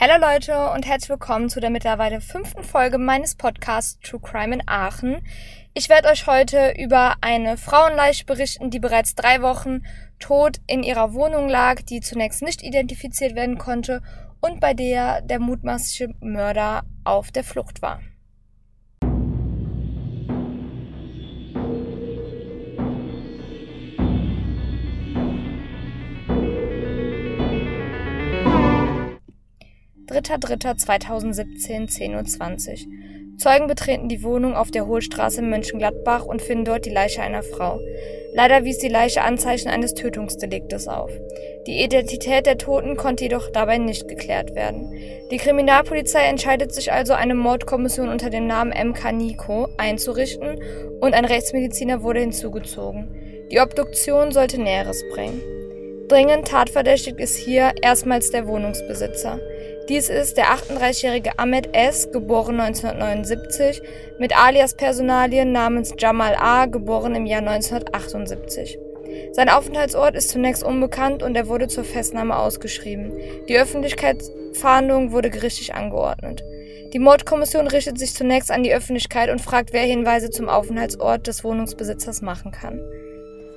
Hallo Leute und herzlich willkommen zu der mittlerweile fünften Folge meines Podcasts True Crime in Aachen. Ich werde euch heute über eine Frauenleiche berichten, die bereits drei Wochen tot in ihrer Wohnung lag, die zunächst nicht identifiziert werden konnte und bei der der mutmaßliche Mörder auf der Flucht war. 3.3.2017, 10.20 Uhr. Zeugen betreten die Wohnung auf der Hohlstraße in Mönchengladbach und finden dort die Leiche einer Frau. Leider wies die Leiche Anzeichen eines Tötungsdeliktes auf. Die Identität der Toten konnte jedoch dabei nicht geklärt werden. Die Kriminalpolizei entscheidet sich also, eine Mordkommission unter dem Namen MK Nico einzurichten und ein Rechtsmediziner wurde hinzugezogen. Die Obduktion sollte Näheres bringen. Dringend tatverdächtig ist hier erstmals der Wohnungsbesitzer. Dies ist der 38-jährige Ahmed S., geboren 1979, mit Alias-Personalien namens Jamal A., geboren im Jahr 1978. Sein Aufenthaltsort ist zunächst unbekannt und er wurde zur Festnahme ausgeschrieben. Die Öffentlichkeitsfahndung wurde gerichtlich angeordnet. Die Mordkommission richtet sich zunächst an die Öffentlichkeit und fragt, wer Hinweise zum Aufenthaltsort des Wohnungsbesitzers machen kann.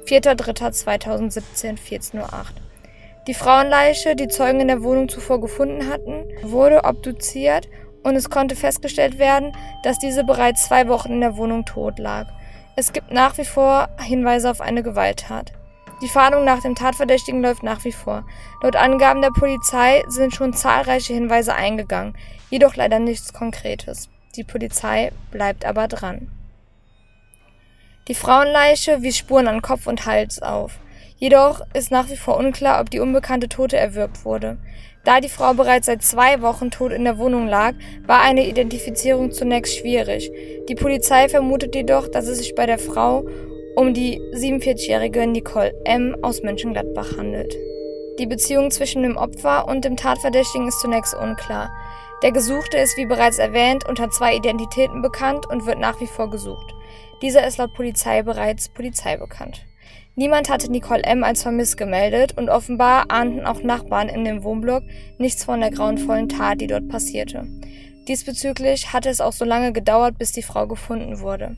4.3.2017, 14.08 Uhr. Die Frauenleiche, die Zeugen in der Wohnung zuvor gefunden hatten, wurde obduziert und es konnte festgestellt werden, dass diese bereits zwei Wochen in der Wohnung tot lag. Es gibt nach wie vor Hinweise auf eine Gewalttat. Die Fahndung nach dem Tatverdächtigen läuft nach wie vor. Laut Angaben der Polizei sind schon zahlreiche Hinweise eingegangen, jedoch leider nichts Konkretes. Die Polizei bleibt aber dran. Die Frauenleiche wies Spuren an Kopf und Hals auf. Jedoch ist nach wie vor unklar, ob die unbekannte Tote erwürgt wurde. Da die Frau bereits seit zwei Wochen tot in der Wohnung lag, war eine Identifizierung zunächst schwierig. Die Polizei vermutet jedoch, dass es sich bei der Frau um die 47-jährige Nicole M. aus Mönchengladbach handelt. Die Beziehung zwischen dem Opfer und dem Tatverdächtigen ist zunächst unklar. Der Gesuchte ist wie bereits erwähnt unter zwei Identitäten bekannt und wird nach wie vor gesucht. Dieser ist laut Polizei bereits Polizei bekannt. Niemand hatte Nicole M. als vermisst gemeldet und offenbar ahnten auch Nachbarn in dem Wohnblock nichts von der grauenvollen Tat, die dort passierte. Diesbezüglich hatte es auch so lange gedauert, bis die Frau gefunden wurde.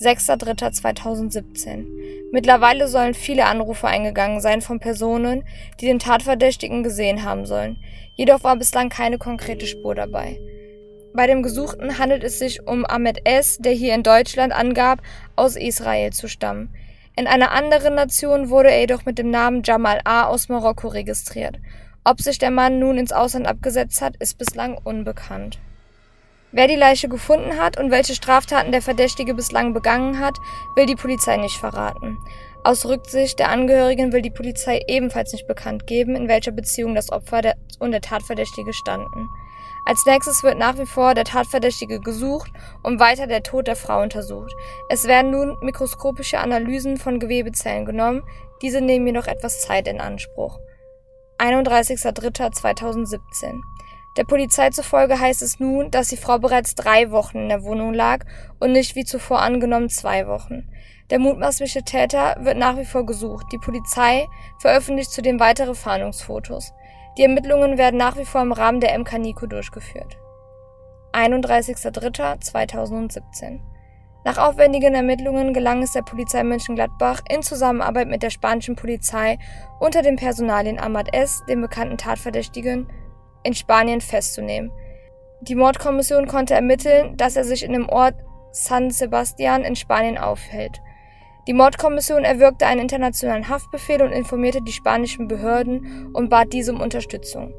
6.3.2017. Mittlerweile sollen viele Anrufe eingegangen sein von Personen, die den Tatverdächtigen gesehen haben sollen. Jedoch war bislang keine konkrete Spur dabei. Bei dem Gesuchten handelt es sich um Ahmed S., der hier in Deutschland angab, aus Israel zu stammen. In einer anderen Nation wurde er jedoch mit dem Namen Jamal A. aus Marokko registriert. Ob sich der Mann nun ins Ausland abgesetzt hat, ist bislang unbekannt. Wer die Leiche gefunden hat und welche Straftaten der Verdächtige bislang begangen hat, will die Polizei nicht verraten. Aus Rücksicht der Angehörigen will die Polizei ebenfalls nicht bekannt geben, in welcher Beziehung das Opfer und der Tatverdächtige standen. Als nächstes wird nach wie vor der Tatverdächtige gesucht und weiter der Tod der Frau untersucht. Es werden nun mikroskopische Analysen von Gewebezellen genommen, diese nehmen jedoch etwas Zeit in Anspruch. 31.03.2017 Der Polizei zufolge heißt es nun, dass die Frau bereits drei Wochen in der Wohnung lag und nicht wie zuvor angenommen zwei Wochen. Der mutmaßliche Täter wird nach wie vor gesucht. Die Polizei veröffentlicht zudem weitere Fahndungsfotos. Die Ermittlungen werden nach wie vor im Rahmen der MK Nico durchgeführt. 31.03.2017 Nach aufwendigen Ermittlungen gelang es der Polizei Mönchengladbach in Zusammenarbeit mit der spanischen Polizei unter dem Personalien Ahmad S., den bekannten Tatverdächtigen, in Spanien festzunehmen. Die Mordkommission konnte ermitteln, dass er sich in dem Ort San Sebastian in Spanien aufhält. Die Mordkommission erwirkte einen internationalen Haftbefehl und informierte die spanischen Behörden und bat diese um Unterstützung.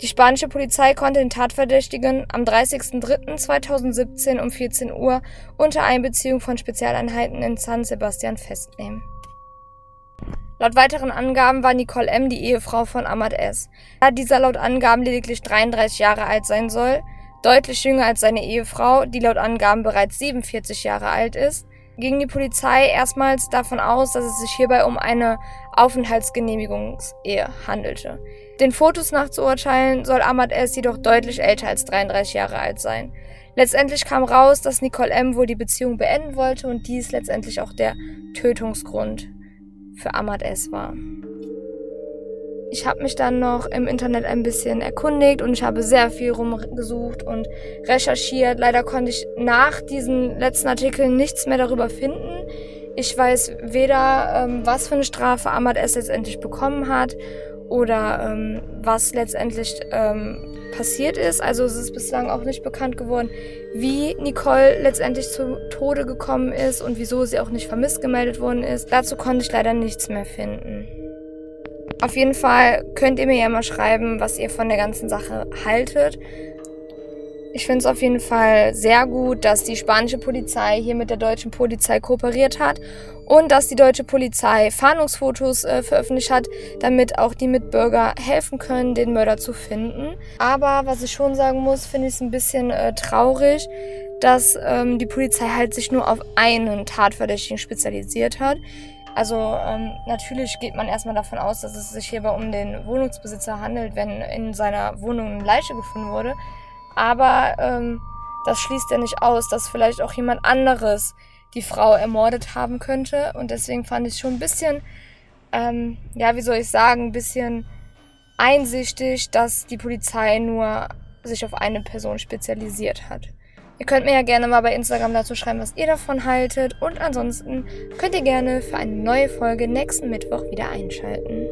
Die spanische Polizei konnte den Tatverdächtigen am 30.03.2017 um 14 Uhr unter Einbeziehung von Spezialeinheiten in San Sebastian festnehmen. Laut weiteren Angaben war Nicole M. die Ehefrau von Ahmad S. Da dieser laut Angaben lediglich 33 Jahre alt sein soll, deutlich jünger als seine Ehefrau, die laut Angaben bereits 47 Jahre alt ist, ging die Polizei erstmals davon aus, dass es sich hierbei um eine Aufenthaltsgenehmigungsehe handelte. Den Fotos nach zu urteilen, soll Ahmad S. jedoch deutlich älter als 33 Jahre alt sein. Letztendlich kam raus, dass Nicole M. wohl die Beziehung beenden wollte und dies letztendlich auch der Tötungsgrund für Ahmad S. war. Ich habe mich dann noch im Internet ein bisschen erkundigt und ich habe sehr viel rumgesucht und recherchiert. Leider konnte ich nach diesen letzten Artikeln nichts mehr darüber finden. Ich weiß weder, ähm, was für eine Strafe Ahmad S. letztendlich bekommen hat oder ähm, was letztendlich ähm, passiert ist. Also es ist bislang auch nicht bekannt geworden, wie Nicole letztendlich zu Tode gekommen ist und wieso sie auch nicht vermisst gemeldet worden ist. Dazu konnte ich leider nichts mehr finden. Auf jeden Fall könnt ihr mir ja mal schreiben, was ihr von der ganzen Sache haltet. Ich finde es auf jeden Fall sehr gut, dass die spanische Polizei hier mit der deutschen Polizei kooperiert hat und dass die deutsche Polizei Fahndungsfotos äh, veröffentlicht hat, damit auch die Mitbürger helfen können, den Mörder zu finden. Aber was ich schon sagen muss, finde ich es ein bisschen äh, traurig, dass ähm, die Polizei halt sich nur auf einen Tatverdächtigen spezialisiert hat. Also ähm, natürlich geht man erstmal davon aus, dass es sich hierbei um den Wohnungsbesitzer handelt, wenn in seiner Wohnung eine Leiche gefunden wurde. Aber ähm, das schließt ja nicht aus, dass vielleicht auch jemand anderes die Frau ermordet haben könnte. Und deswegen fand ich schon ein bisschen, ähm, ja, wie soll ich sagen, ein bisschen einsichtig, dass die Polizei nur sich auf eine Person spezialisiert hat. Ihr könnt mir ja gerne mal bei Instagram dazu schreiben, was ihr davon haltet. Und ansonsten könnt ihr gerne für eine neue Folge nächsten Mittwoch wieder einschalten.